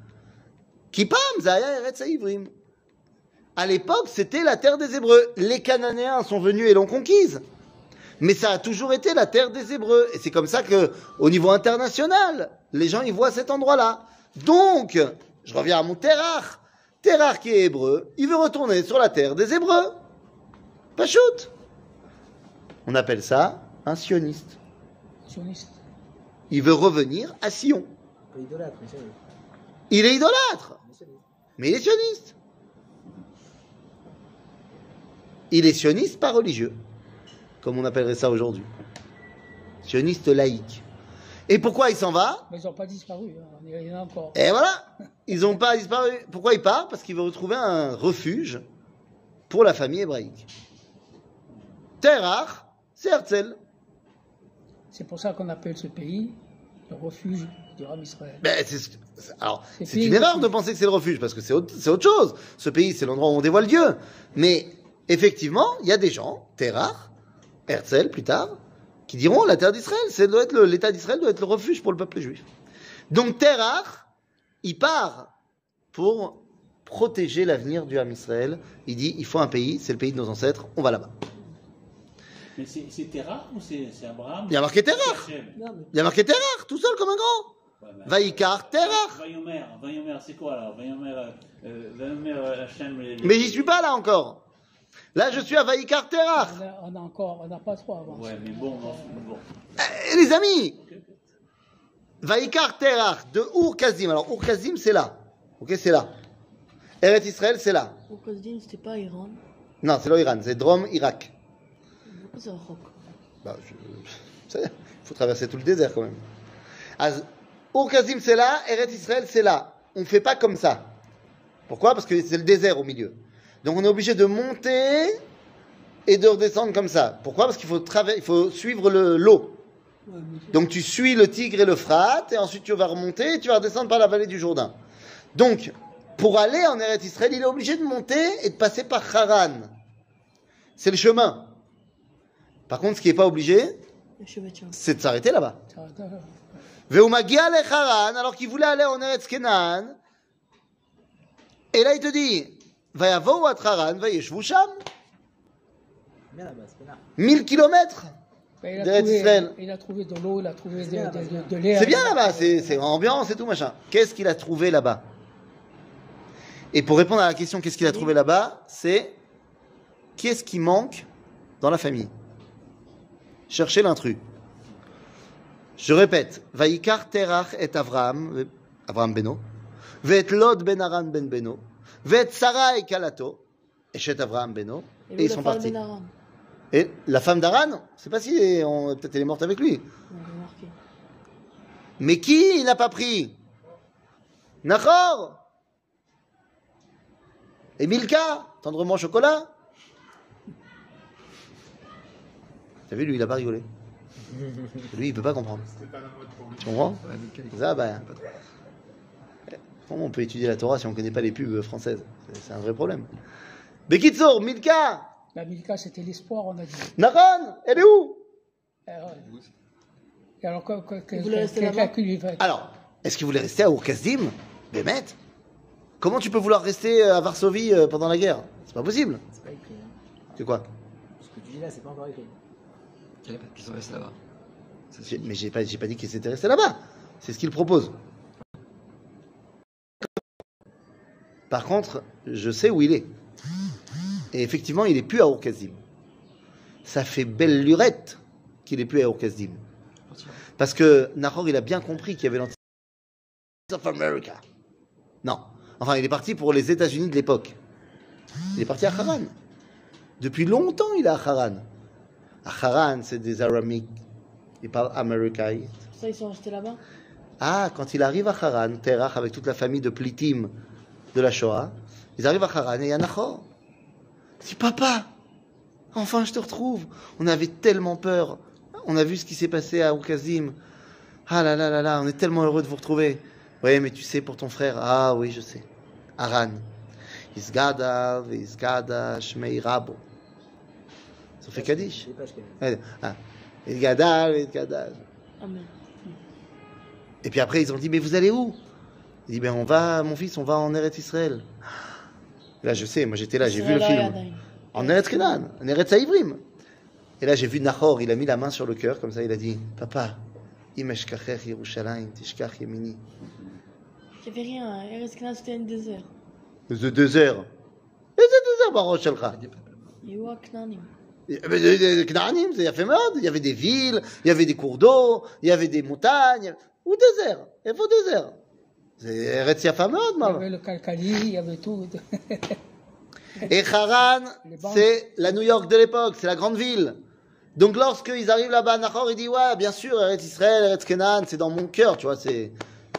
Kipam, Zaya Eretz Haïvrim. À l'époque, c'était la terre des Hébreux. Les Cananéens sont venus et l'ont conquise. Mais ça a toujours été la terre des Hébreux. Et c'est comme ça que, au niveau international, les gens y voient cet endroit-là. Donc, je reviens à mon Terach. Terach qui est hébreu, il veut retourner sur la terre des Hébreux. Pas shoot. On appelle ça un sioniste. Sioniste. Il veut revenir à Sion. Idolâtre, Il est idolâtre, mais il est sioniste. Il est sioniste pas religieux, comme on appellerait ça aujourd'hui. Sioniste laïque. Et pourquoi il s'en va Mais ils n'ont pas disparu, il y en a encore. Et voilà, ils n'ont pas disparu. Pourquoi il part Parce qu'il veut retrouver un refuge pour la famille hébraïque. Terach, c'est Herzl. C'est pour ça qu'on appelle ce pays le refuge du Ram Israël. Ben, c'est- c'est- alors, C'est c'est pays une erreur de penser que c'est le refuge, parce que c'est autre, c'est autre chose. Ce pays, c'est l'endroit où on dévoile Dieu. Mais, effectivement, il y a des gens, Terach, Herzl plus tard, qui diront la terre d'Israël, c'est doit être l'État d'Israël doit être le refuge pour le peuple juif. Donc Terach, il part pour protéger l'avenir du Ham Israël. Il dit, il faut un pays, c'est le pays de nos ancêtres, on va là-bas. Mais c'est Terah ou c'est Abraham? Il y a marqué Terach. Il y a marqué Terach, tout seul comme un grand. Mais- Vaïkar, Terach. Vayomer, Vayomer, c'est quoi alors? Vayomer, euh, euh, Vayomer euh, Hachem. Mais j'y suis pas là encore. Là, je suis à Vaïkar, Terach. On a, encore, on n'a pas trop avancé. Ouais, mais bon, bon. Eh, les amis, Vaïkar Terach de Ur Kazim. Alors, Ur Kazim, c'est là. Ok, c'est là. Eret Israël, c'est là. Au Kasdin, c'était pas Iran. Non, c'est l'Iran, c'est Drom, Irak. C'est Bah, je- Il faut traverser tout le désert quand même. Az- Ur Kazim, c'est là. Eret Israël, c'est là. On ne fait pas comme ça. Pourquoi? Parce que c'est le désert au milieu. Donc, on est obligé de monter et de redescendre comme ça. Pourquoi? Parce qu'il faut, il faut suivre le- l'eau. Donc tu suis le Tigre et l'Euphrate, et ensuite tu vas remonter, et tu vas redescendre par la vallée du Jourdain. Donc, pour aller en Eretz Israël, il est obligé de monter et de passer par Haran. C'est le chemin. Par contre, ce qui n'est pas obligé, Le c'est de s'arrêter là-bas. Veumagia le Haran, alors qu'il voulait aller en Eretz Kenan, et là il te dit, Bien là-bas, c'est pas là. 1000 kilomètres. Ben, il, a trouvé, il a trouvé de l'eau, il a trouvé de, l'air. C'est bien là-bas, c'est ambiance et tout machin. Qu'est-ce qu'il a trouvé là-bas? Et pour répondre à la question qu'est-ce qu'il a trouvé là-bas, c'est qu'est-ce qui manque dans la famille? Cherchez l'intrus. Je répète, Vaïkar Terach et Avraham, euh, Avraham Beno, Vet Lod Ben Aran Ben Beno, Vet Sarah et Kalato, et Chet Avraham Beno, et ils sont partis. Et la femme d'Aran, je sais pas si peut-être elle est morte avec lui. Mais qui il n'a pas pris? Nachor Et Milka Tendrement chocolat? T'as vu, lui, il a pas rigolé. Lui, il peut pas comprendre. Tu comprends? Ça, bah, Comment on peut étudier la Torah si on connaît pas les pubs françaises? C'est- un vrai problème. Bekitsour, Milka La Milka, c'était l'espoir, on a dit. Naron Elle est où? Eh alors, est-ce qu'il voulait rester à Urkazdim Bémet Comment tu peux vouloir rester à Varsovie euh, pendant la guerre? C'est pas possible. C'est pas écrit. Hein. C'est quoi? Ce que tu dis là, c'est pas encore écrit. Qu'ils sont restés là-bas? Mais j'ai pas, j'ai pas dit qu'il s'était resté là-bas. C'est ce qu'il propose. Par contre, je sais où il est. Et effectivement, il est plus à Urkazdim. Ça fait belle lurette qu'il est plus à Urkazdim. Parce que Nahor, il a bien compris qu'il y avait l'anti of America. Non. Enfin, il est parti pour les États-Unis de l'époque. Il est parti à Haran. Depuis longtemps, il est à Haran. À Haran, c'est des Aramiques. Il parle américain. Ça, ils sont restés là-bas? Ah, quand il arrive à Haran, Terach avec toute la famille de Plitim de la Shoah, ils arrivent à Haran et il y a Nahor. Il dit Papa, enfin je te retrouve. On avait tellement peur. On a vu ce qui s'est passé à Oukazim. Ah là là là là, on est tellement heureux de vous retrouver. Oui, mais tu sais pour ton frère. Ah oui, je sais. Haran. Isgada, Isgada, Shmei Rabo. Ça fait Kaddish. Ah, Isgada, Isgada. Amen. Et puis après, ils ont dit, mais vous allez où? Il dit, ben on va, mon fils, on va en Eretz Israël. Là, je sais, moi j'étais là, j'ai vu le Israël film. Ayadayim. En Eretz Kenan, en Eretz Haïvrim. Et là, j'ai vu Nahor, il a mis la main sur le cœur, comme ça, il a dit, papa, Imeshkacher Yerushalayim, Tishkach Yemini. Il n'y avait rien. hein. Eretz Kenan, c'était un désert. De deux heures. Et c'est deux heures, Baruch Shalcha. Yehoua Knanim. Il y avait des- des Knaanim, c'est Yafé מאוד. Il y avait des villes, il y avait des cours d'eau, il y avait des montagnes. Ou désert. Il faut désert. C'est Eretz Yafa מאוד, Il y maman. avait le Kalkali, il y avait tout. Et Haran, Les banques. c'est la New York de l'époque, c'est la grande ville. Donc lorsqu'ils arrivent là-bas, Nahor, il dit ouais, bien sûr, Eretz Israël, Eretz Kenan, c'est dans mon cœur, tu vois, c'est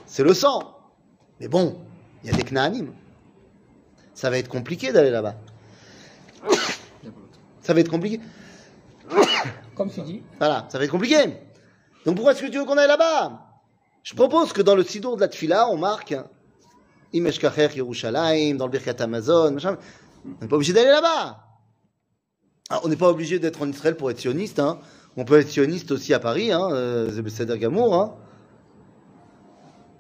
c'est le sang. Mais bon, il y a des Knaanim. Ça va être compliqué d'aller là-bas. Il y a pas l'autre. Ça va être compliqué. Comme tu dis, Voilà, ça va être compliqué. Donc pourquoi est-ce que tu veux qu'on aille là-bas Je propose que dans le Sidour de la Tfila, on marque Imesh Kacher Yerushalayim, dans le Birkat Amazon. On n'est pas obligé d'aller là-bas. Ah, on n'est pas obligé d'être en Israël pour être sioniste. Hein. On peut être sioniste aussi à Paris, hein, euh, c'est Besséder Gamour. Hein.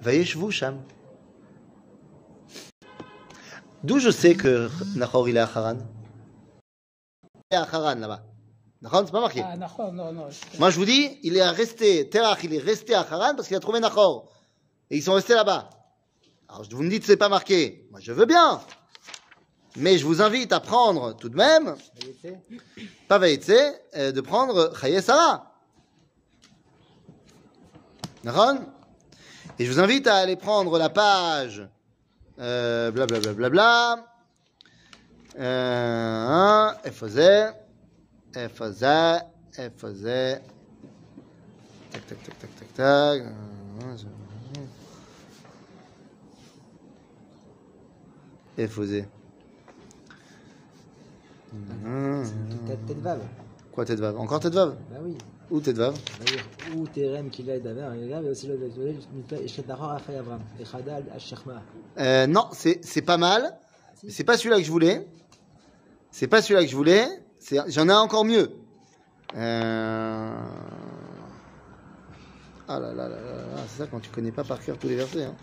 Vayeshvu Sham. D'où je sais que Nahor il est à Haran Il est à Haran là-bas. Nahor, c'est pas marqué. ah, non, non. Moi, je vous dis, il est resté, Terach, il est resté à Haran parce qu'il a trouvé Nahor. Et ils sont restés là-bas. Alors, vous me dites, c'est pas marqué. Moi, je veux bien. Mais je vous invite à prendre tout de même, pas Vaïtse, euh, de prendre Chaye Sarah. Nahon Et je vous invite à aller prendre la page, euh, blablabla, bla, bla, bla, euh, hein, elle faisait, elle tac tac tac tac tac tac EFZ Vav, Quoi tête vav Encore tête vav Bah oui. Ou tête vav Ou terem qu'il a d'aver, il Non, c'est pas mal. C'est pas celui-là que je voulais. C'est pas celui-là que je voulais. C'est- J'en ai un encore mieux. Euh... Ah là là là là là, c'est ça quand tu connais pas par cœur tous les versets. hein.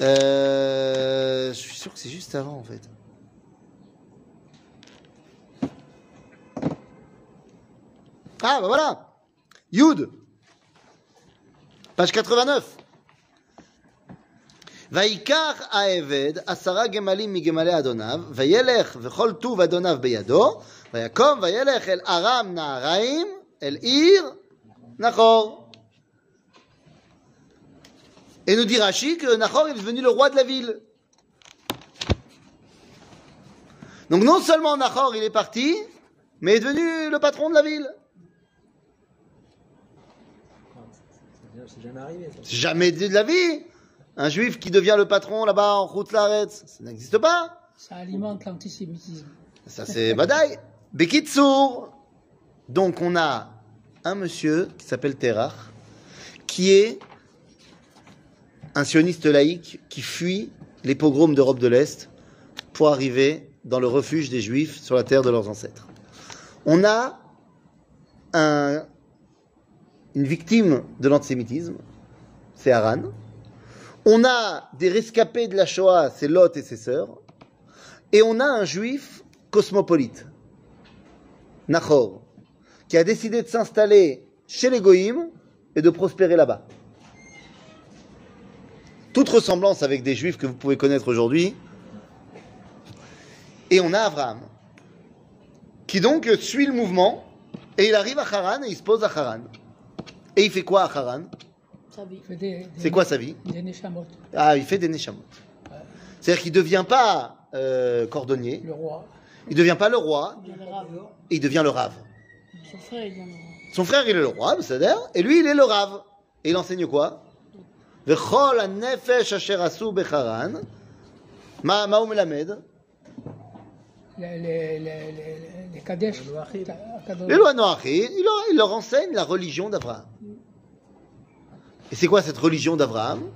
Euh, Je suis sûr que c'est juste avant en fait. Ah bah voilà Yud Page 89 ויקח העבד עשרה גמלים מגמלי אדוניו, וילך וכל טוב אדוניו בידו, ויקום וילך אל ארם נהריים, אל עיר נחור. Et nous dit Rashi que Nahor est devenu le roi de la ville. Donc non seulement Nahor il est parti, mais est devenu le patron de la ville. C'est jamais arrivé, ça. C'est jamais de la vie. Un juif qui devient le patron là-bas en route Laretz, ça n'existe pas. Ça alimente l'antisémitisme. Ça c'est Badaï. Bekitsour. Donc on a un monsieur qui s'appelle Terach, qui est un sioniste laïque qui fuit les pogroms d'Europe de l'Est pour arriver dans le refuge des juifs sur la terre de leurs ancêtres. On a un- une victime de l'antisémitisme, c'est Haran. On a des rescapés de la Shoah, c'est Lot et ses sœurs. Et on a un juif cosmopolite, Nahor, qui a décidé de s'installer chez les Goïms et de prospérer là-bas. Toute ressemblance avec des juifs que vous pouvez connaître aujourd'hui. Et on a Abraham, qui donc suit le mouvement, et il arrive à Haran et il se pose à Haran. Et il fait quoi à Haran? C'est quoi sa vie? Des neshamot. Ah, il fait des neshamot. C'est-à-dire qu'il ne devient pas euh, cordonnier, Le roi. Il ne devient pas le roi. Il devient le rave. Il devient le. Son frère, il est le roi, c'est d'air, et lui, il est le rave. Et il enseigne quoi? V'chol nefesh asher becharan. Les Kadesh. Les lois. Il leur enseigne la religion d'Abraham. Et c'est quoi cette religion d'Abraham?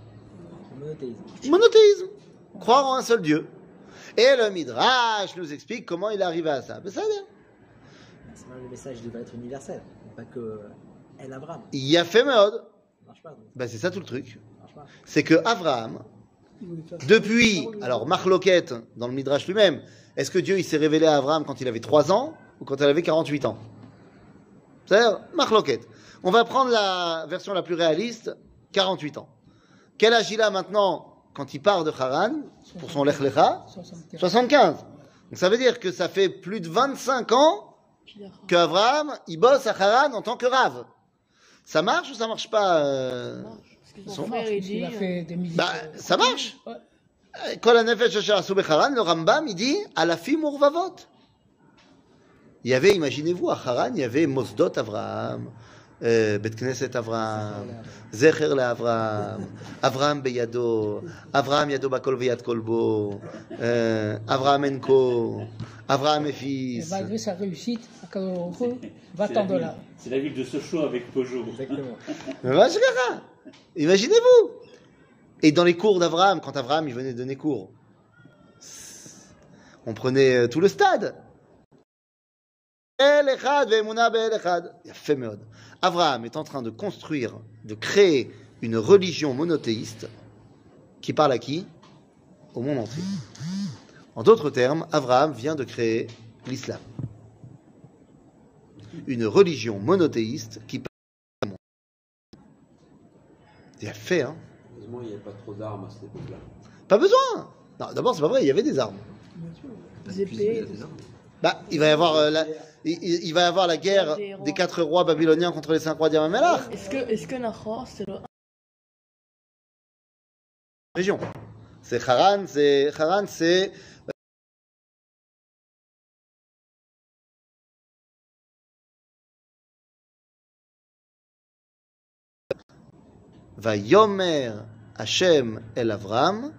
Monothéisme. Monothéisme. Croire en un seul Dieu. Et le Midrash nous explique comment il est arrivé à ça. Ben, ça le message devait être universel. Pas que El Avram. Il y a fait donc. Ben, c'est ça tout le truc. C'est que Abraham, depuis, alors Marloquette, dans le Midrash lui-même, est-ce que Dieu il s'est révélé à Abraham quand il avait 3 ans ou quand il avait 48 ans? C'est-à-dire, Marloquette. On va prendre la version la plus réaliste, 48 ans. Quel âge il a maintenant? Quand il part de Haran pour son Lech Lecha 75. 75. Donc ça veut dire que ça fait plus de 25 ans Abraham, il bosse à Haran en tant que rave. Ça marche ou ça marche pas euh Son frère, il dit. Bah, ça marche. Hanefesh asher asu becharan, le Rambam, il dit, alafim urvavot. Il y avait, imaginez-vous, à Haran, il y avait Mosdot Avraham, Bet Knesset Avraham, Zecher Avraham, Avraham Beyado, Avraham Yado Bakol Veyad Kolbo, euh, Avraham Enko, Avraham Et Efis. malgré sa réussite, à Kadouro, C'est va-t'en la de ville- là. C'est la ville de Sochaux avec Peugeot. Exactement. Mais va, je verrai. Imaginez-vous. Et dans les cours d'Avraham, quand Avraham il venait donner cours, on prenait euh, tout le stade. El Echad ve'emuna be'el Echad. Yafé meod. Avraham est en train de construire, de créer une religion monothéiste qui parle à qui? Au monde entier. En d'autres termes, Avraham vient de créer l'islam. Une religion monothéiste qui parle au monde. Il a fait, hein Heureusement, il n'y avait pas trop d'armes à cette époque-là. Pas besoin Non, d'abord, c'est pas vrai, il y avait des armes. Des épées. Bah, il va y avoir, euh, la, il, va y avoir la guerre Des quatre rois babyloniens contre les cinq rois d'Yamamelach. Est-ce que, est-ce que Nahor, c'est le Région. C'est Haran, c'est Haran, c'est Va Yomer Hashem El Avram.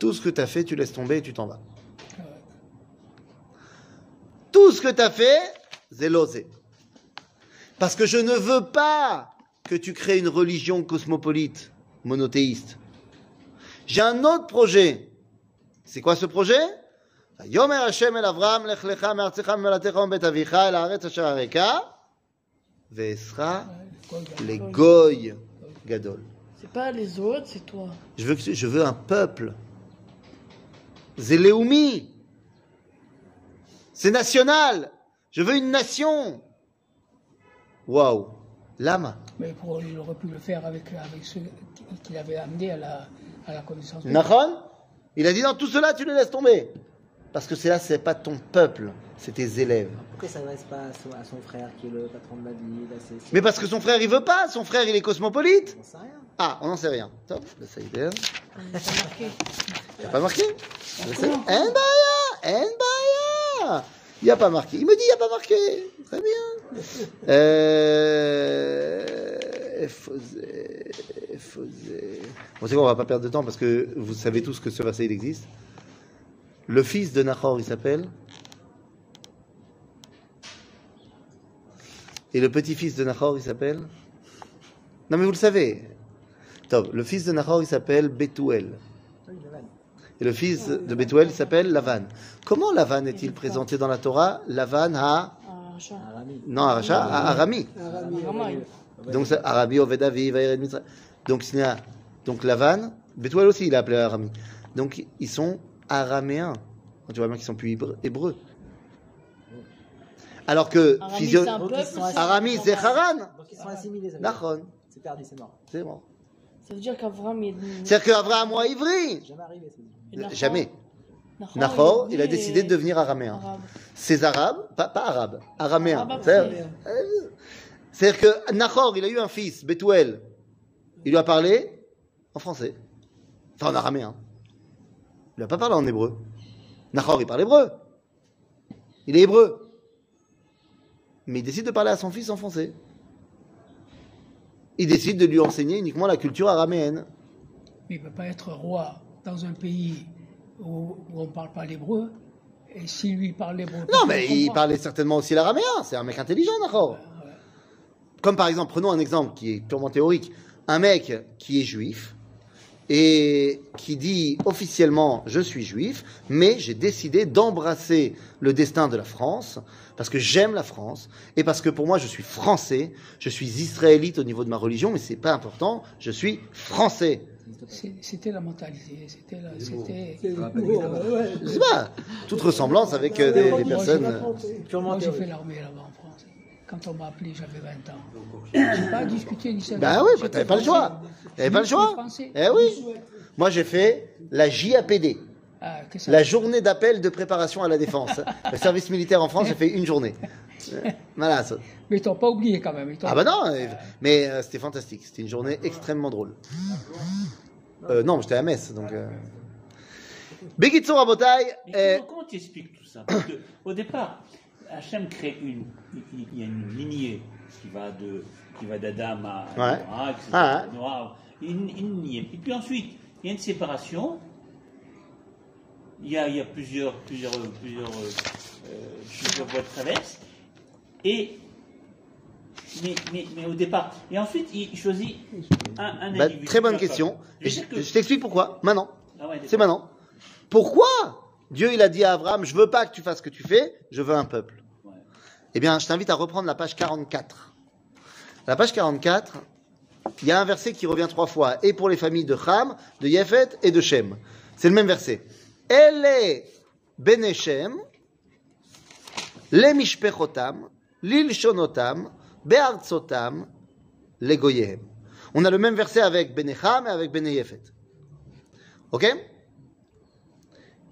Tout ce que tu as fait, tu laisses tomber et tu t'en vas. Tout ce que tu as fait, c'est l'osé. Parce que je ne veux pas que tu crées une religion cosmopolite, monothéiste. J'ai un autre projet. C'est quoi ce projet? Yomer Hashem el Avram, lech lecha me'artzecha me'molatecha u'mbet avicha el haaretz asher areka, ve'esra les goy gadol. C'est pas les autres, c'est toi. Je veux, que- je veux un peuple. Zéléoumi. C'est national. Je veux une nation. Waouh. Lama. Mais pour, il aurait pu le faire avec, avec ceux qu'il avait amenés à la, à la connaissance. de Nachon Il a dit non, tout cela, tu les laisses tomber. Parce que c'est là, c'est pas ton peuple, c'est tes élèves. Pourquoi il s'adresse pas à son, à son frère qui est le patron de la ville Mais parce que son frère, il veut pas. Son frère, il est cosmopolite. On sait rien. Ah, on n'en sait rien. Top, le Saïder. On a pas marqué. Il a pas marqué sais. En baya, en baya. Il n'y a pas marqué. Il me dit, il n'y a pas marqué. Très bien. Euh... On va pas perdre de temps parce que vous savez tous que ce verset, existe. Le fils de Nahor, il s'appelle Et le petit-fils de Nahor, il s'appelle Non, mais vous le savez. Le fils de Nahor, il s'appelle Bethuel. Et le fils de Bethuel, s'appelle Lavan. Comment Lavan est-il présenté dans la Torah? Lavan à... Arami. Non, à Racha, à Arami. Vraiment, il- Donc c'est Arabi, Ovedavi. Donc, donc Lavan, Bethuel aussi, il est appelé Arami. Donc, ils sont araméens. Tu vois bien qu'ils sont plus hébreux-. Alors que Arami, physio- c'est un Donc, peuple. ils sont c'est- Arami, c'est Haran. Donc ils sont assimilés. C'est perdu, c'est mort. C'est bon. Ça veut dire qu'Avram, il est. C'est-à-dire qu'Abraham a ivri. Jamais arrivé, Nahor- Jamais. Nahor, il a décidé de devenir araméen. arabe. Ces arabes, pas, pas arabes, araméens. C'est-à-dire euh, c'est-à-dire que Nahor, il a eu un fils, Bethuel. Il lui a parlé en français. Enfin, en araméen. Il lui a pas parlé en hébreu. Nahor, il parle hébreu. Il est hébreu. Mais il décide de parler à son fils en français. Il décide de lui enseigner uniquement la culture araméenne. Mais il ne peut pas être roi dans un pays où, où on ne parle pas l'hébreu. Et si lui parle l'hébreu. Non, mais il parlait certainement aussi l'araméen. C'est un mec intelligent, Nahor. Comme par exemple, prenons un exemple qui est purement théorique. Un mec qui est juif et qui dit officiellement je suis juif, mais j'ai décidé d'embrasser le destin de la France parce que j'aime la France et parce que pour moi je suis français, je suis israélite au niveau de ma religion, mais c'est pas important, je suis français. C'était la mentalité. C'était la. C'était. Toute ressemblance avec euh, des, personnes. euh, Moi, j'ai fait l'armée là-bas en France. Quand on m'a appelé, j'avais 20 ans. J'ai pas discuté ni ça. Bah oui, t'avais pas le choix. T'avais pas le choix. Eh oui. Moi j'ai fait la JAPD. Ah, La journée d'appel de préparation à la défense. Le service militaire en France, j'ai fait une journée. Voilà. ça- Mais ils t'ont pas oublié quand même. Ah bah non, euh, mais euh, c'était fantastique. C'était une journée extrêmement drôle. Euh, non, j'étais à Metz, donc. Euh... Begitsu Rabotai, Mais comment, comment tu expliques tout ça? Parce que, Au départ, Hachem crée une, il y a une lignée qui va de, qui va d'Adam à Ouais. Noah, etc. Ah, Noah, une, une lignée. Et puis ensuite, il y a une séparation. Il y a, il y a plusieurs, plusieurs, plusieurs, euh, plusieurs voies de traverse. Et mais, mais, mais au départ. Et ensuite, il choisit un, un Bah, individu. très bonne question. Je que- t'explique pourquoi. Maintenant. Ah ouais, C'est maintenant. Pourquoi Dieu il a dit à Abraham, je veux pas que tu fasses ce que tu fais, je veux un peuple. Eh bien, je t'invite à reprendre la page 44. La page 44, il y a un verset qui revient trois fois, et pour les familles de Ham, de Yefet et de Shem. C'est le même verset. Elle ben Shem, le mishpechotam, lilshonotam, be'artsotam, le goyehem. On a le même verset avec ben Ham et avec ben Yefet. Ok?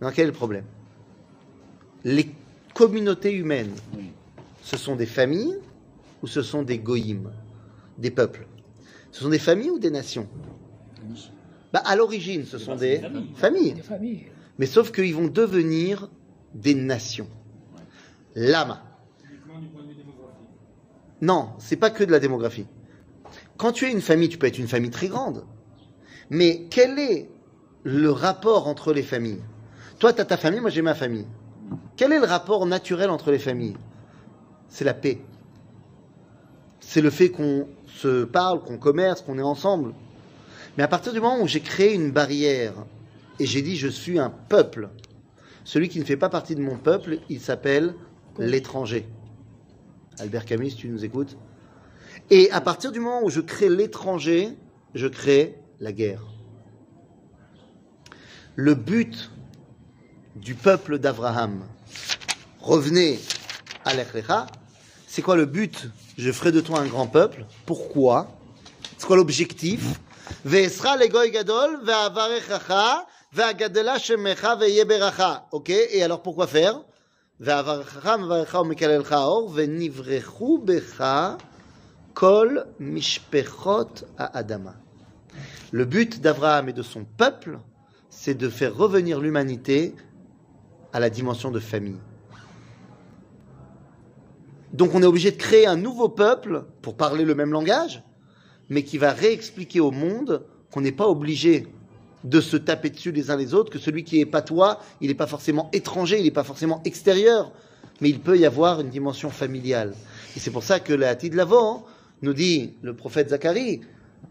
Maintenant, quel est le problème? Les communautés humaines. Ce sont des familles ou ce sont des goïms, des peuples? Ce sont des familles ou des nations? Bah, À l'origine, ce sont c'est des des familles. familles. Des familles. Mais sauf qu'ils vont devenir des nations. Lama. Non, c'est pas que de la démographie. Quand tu es une famille, tu peux être une famille très grande. Mais quel est le rapport entre les familles? Toi, tu as ta famille, moi j'ai ma famille. Quel est le rapport naturel entre les familles? C'est la paix. C'est le fait qu'on se parle, qu'on commerce, qu'on est ensemble. Mais à partir du moment où j'ai créé une barrière et j'ai dit je suis un peuple, celui qui ne fait pas partie de mon peuple, il s'appelle l'étranger. Albert Camus, tu nous écoutes. Et à partir du moment où je crée l'étranger, je crée la guerre. Le but du peuple d'Abraham, revenez à l'Echlecha, c'est quoi le but? Je ferai de toi un grand peuple. Pourquoi? C'est quoi l'objectif? Ok Et alors pourquoi faire? Le but d'Abraham et de son peuple, c'est de faire revenir l'humanité à la dimension de famille. Donc on est obligé de créer un nouveau peuple pour parler le même langage, mais qui va réexpliquer au monde qu'on n'est pas obligé de se taper dessus les uns les autres, que celui qui est patois, il n'est pas forcément étranger, il n'est pas forcément extérieur, mais il peut y avoir une dimension familiale. Et c'est pour ça que la de l'avant nous dit le prophète Zacharie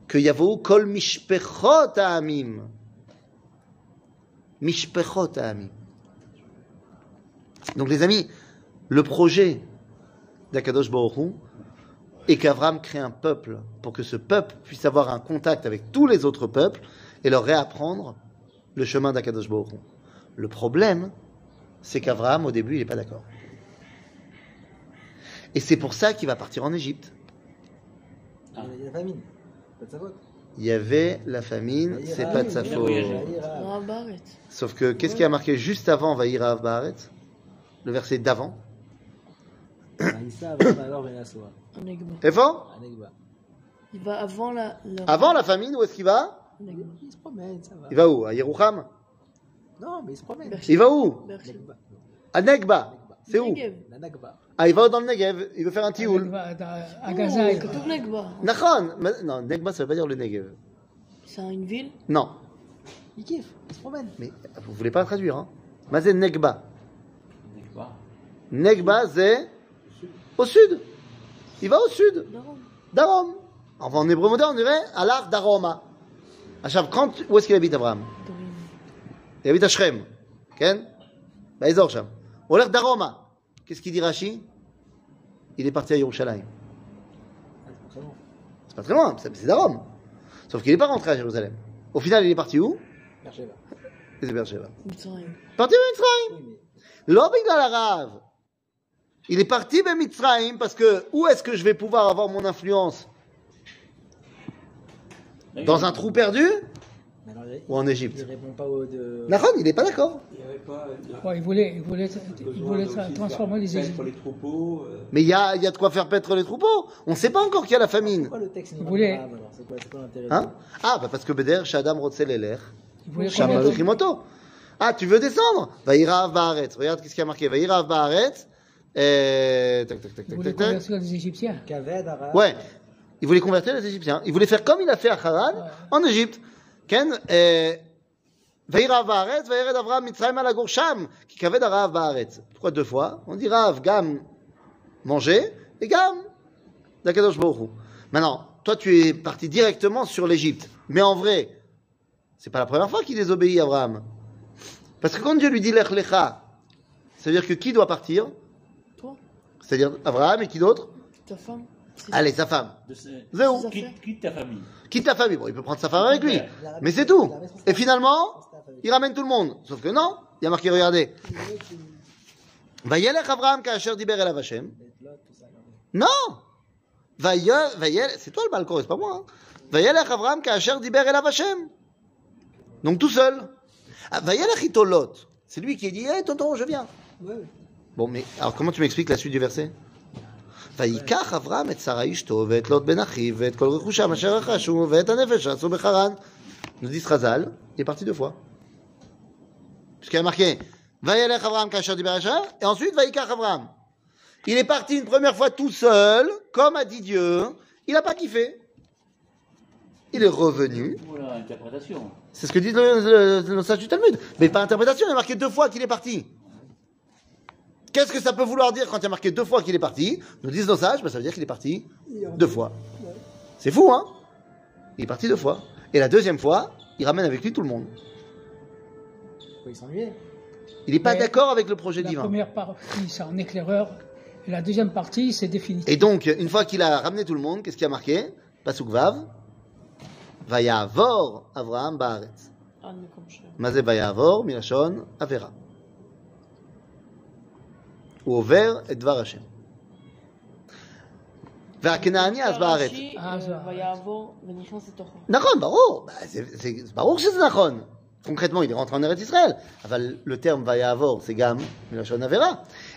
que Yavo kol mishpechot ha'amim. Mishpechot ha'amim. Donc les amis, le projet d'Akadosh Baruch Hu est qu'Avram crée un peuple pour que ce peuple puisse avoir un contact avec tous les autres peuples et leur réapprendre le chemin d'Akadosh Baruch Hu. Le problème, c'est qu'Avraham, au début, il n'est pas d'accord. Et c'est pour ça qu'il va partir en Égypte. Il y a la famine. Pas de sa faute. Il y avait la famine, c'est pas de sa faute. Ah. Sauf que, qu'est-ce qui a marqué juste avant Vaïra Baaret Le verset d'avant. Maïssa, Avram, alors, Vénasoa. Un Egba. Et fort Effort Il va avant la. Avant la famine, où est-ce qu'il va Il se promène, ça va. Il va où? À Yeroucham Non, mais il se promène. Il va où? À Negba. C'est où? Ah, il va dans le Negev, il veut faire un tioul. À Gaza, il est Negba. Non, Negba, ça veut pas dire le Negev. C'est une ville? Non. Il kiffe, il se promène. Mais vous voulez pas traduire, hein? Mazen Negba. Negba. Negba, c'est. Au sud. Il va au sud. Darom. Enfin, en hébreu moderne, on dirait Alav Daroma. Achav, quand, où est-ce qu'il habite Abraham? Il habite à Shrem. Ken? Baïzor Sham. Ou Daroma. Qu'est-ce qu'il dit Rashi? Il est parti à Yerushalayim. C'est pas très loin, c'est Darom. Sauf qu'il n'est pas rentré à Jérusalem. Au final, il est parti où? Bercheva. C'est Bercheva. Parti à Mitzrayim. L'objet de la rave. Il est parti à Mitzrayim parce que où est-ce que je vais pouvoir avoir mon influence Dans un trou perdu alors, il, ou en il Égypte répond pas aux deux. Nahon, il n'est pas d'accord. Il pas Ouais, il voulait, il voulait, il de transformer les Égyptiens. paître les troupeaux. euh, Mais il y a, il y a de quoi faire paître les troupeaux. On ne sait pas encore qu'il y a la famine. Pourquoi le texte Il voulait- C'est quoi, c'est quoi l'intérêt Hein? de- ah, bah parce que Beder, Shadam, Rotzelelech, Il voulait Shama commettre- Vechimoto. Ah, tu veux descendre? Vaïra Baaretz. Regarde qu'est-ce qu'il y a marqué. Vaïra Baaretz. Euh, tac, tac, tac, tac, tac. convertir les Égyptiens. Ouais. Il voulait convertir les Égyptiens. Il voulait faire comme il a fait à Haran, en Égypte. Ken. Pourquoi deux fois? On dit Rav, Gam, manger, et Gam, d'Akadosh Baruch. Maintenant, toi tu es parti directement sur l'Égypte. Mais en vrai, c'est pas la première fois qu'il désobéit Abraham. Parce que quand Dieu lui dit Lech Lecha, ça veut dire que qui doit partir? C'est-à-dire Abraham et qui d'autre ta femme. Allez, sa femme. De ce- Zéro. Ça Quitte, quitte ta famille. Quitte ta famille. Bon, il peut prendre sa femme avec lui. Mais c'est tout. Et finalement, il ramène tout le monde. Sauf que non, il y a marqué, regardez. Vayelech Abraham kasher diber elav Hashem. Non Vaye- Vayel, c'est toi le balcon, c'est pas moi. Hein. Vayelech Abraham kasher diber elav Hashem. Donc tout seul. Ah, Vayelech ito Lot. C'est lui qui dit, hé tonton, je viens. Ouais. Bon, mais alors comment tu m'expliques la suite du verset ויקח אברהם את שרה אשתו ואת לוט בן אחיו ואת כל רכושם אשר רכשו ואת הנפש שעשו בחרן. Nous dit Chazal, il est parti deux fois. Puisqu'il y a marqué וילך אברהם כאשר דיבר השם, et ensuite ויקח אברהם. Il est parti une première fois tout seul, comme a dit Dieu, il n'a pas kiffé. Il est revenu, Voilà, interprétation. c'est ce que dit le, le, le sage du Talmud. Mais par interprétation, il y a marqué deux fois qu'il est parti. Qu'est-ce que ça peut vouloir dire quand il y a marqué deux fois qu'il est parti Nous disent nos sages, ben, ça veut dire qu'il est parti deux fois. C'est fou, hein Il est parti deux fois. Et la deuxième fois, il ramène avec lui tout le monde. Il n'est pas d'accord avec le projet La divin. première partie, c'est en éclaireur. Et la deuxième partie, c'est définitif. Et donc, une fois qu'il a ramené tout le monde, qu'est-ce qui a marqué Pasuk Vav. Vayavor Avraham Baaretz. Ah, mais comme je- הוא עובר את דבר השם. והכנעני אז בארץ. רש"י, אה, אה, זה- ויעבור ונכנס לתוכו. נכון, ברור. זה, זה, זה ברור שזה נכון. Concrètement, il est rentré en Eretz Israël. אבל le terme ויעבור, c'est גם מלשון עבירה.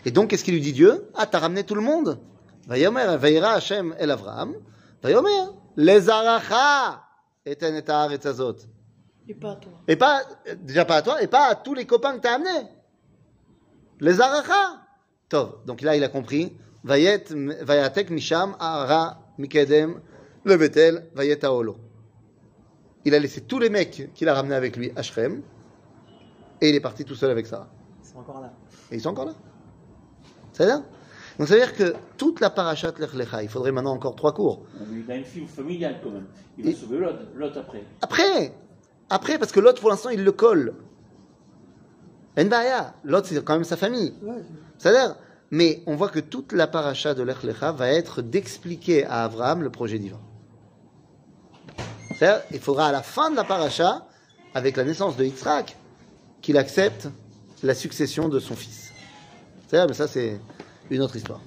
Et donc, qu'est-ce qu'il lui dit Dieu Ah, t'as ramené tout le monde. ויאמר, וירא השם אל אברהם, ויאמר, לזרעך אתן את הארץ הזאת. Et pas toi. Et pas, déjà pas à toi, et pas à tous les copains que t'as amenés. Les aracha. Tov. Donc là, il a compris. Vayet, vayatek misham, ara, mikedem, le betel, vayet aolo. Il a laissé tous les mecs qu'il a ramenés avec lui à Shrem, et il est parti tout seul avec Sarah. Ils sont encore là. Et ils sont encore là. C'est ça Donc ça veut dire que toute la parachat Lech Lecha, il faudrait maintenant encore trois cours. Il a une fille familiale quand même. Il va Et- sauver l'autre, l'autre après. Après, après, parce que l'autre, pour l'instant, il le colle. Enbaya, l'autre c'est quand même sa famille. C'est-à-dire, mais on voit que toute la paracha de l'Ech va être d'expliquer à Abraham le projet divin. C'est-à-dire, il faudra à la fin de la paracha, avec la naissance de Yitzhak, qu'il accepte la succession de son fils. C'est-à-dire, mais ça c'est une autre histoire.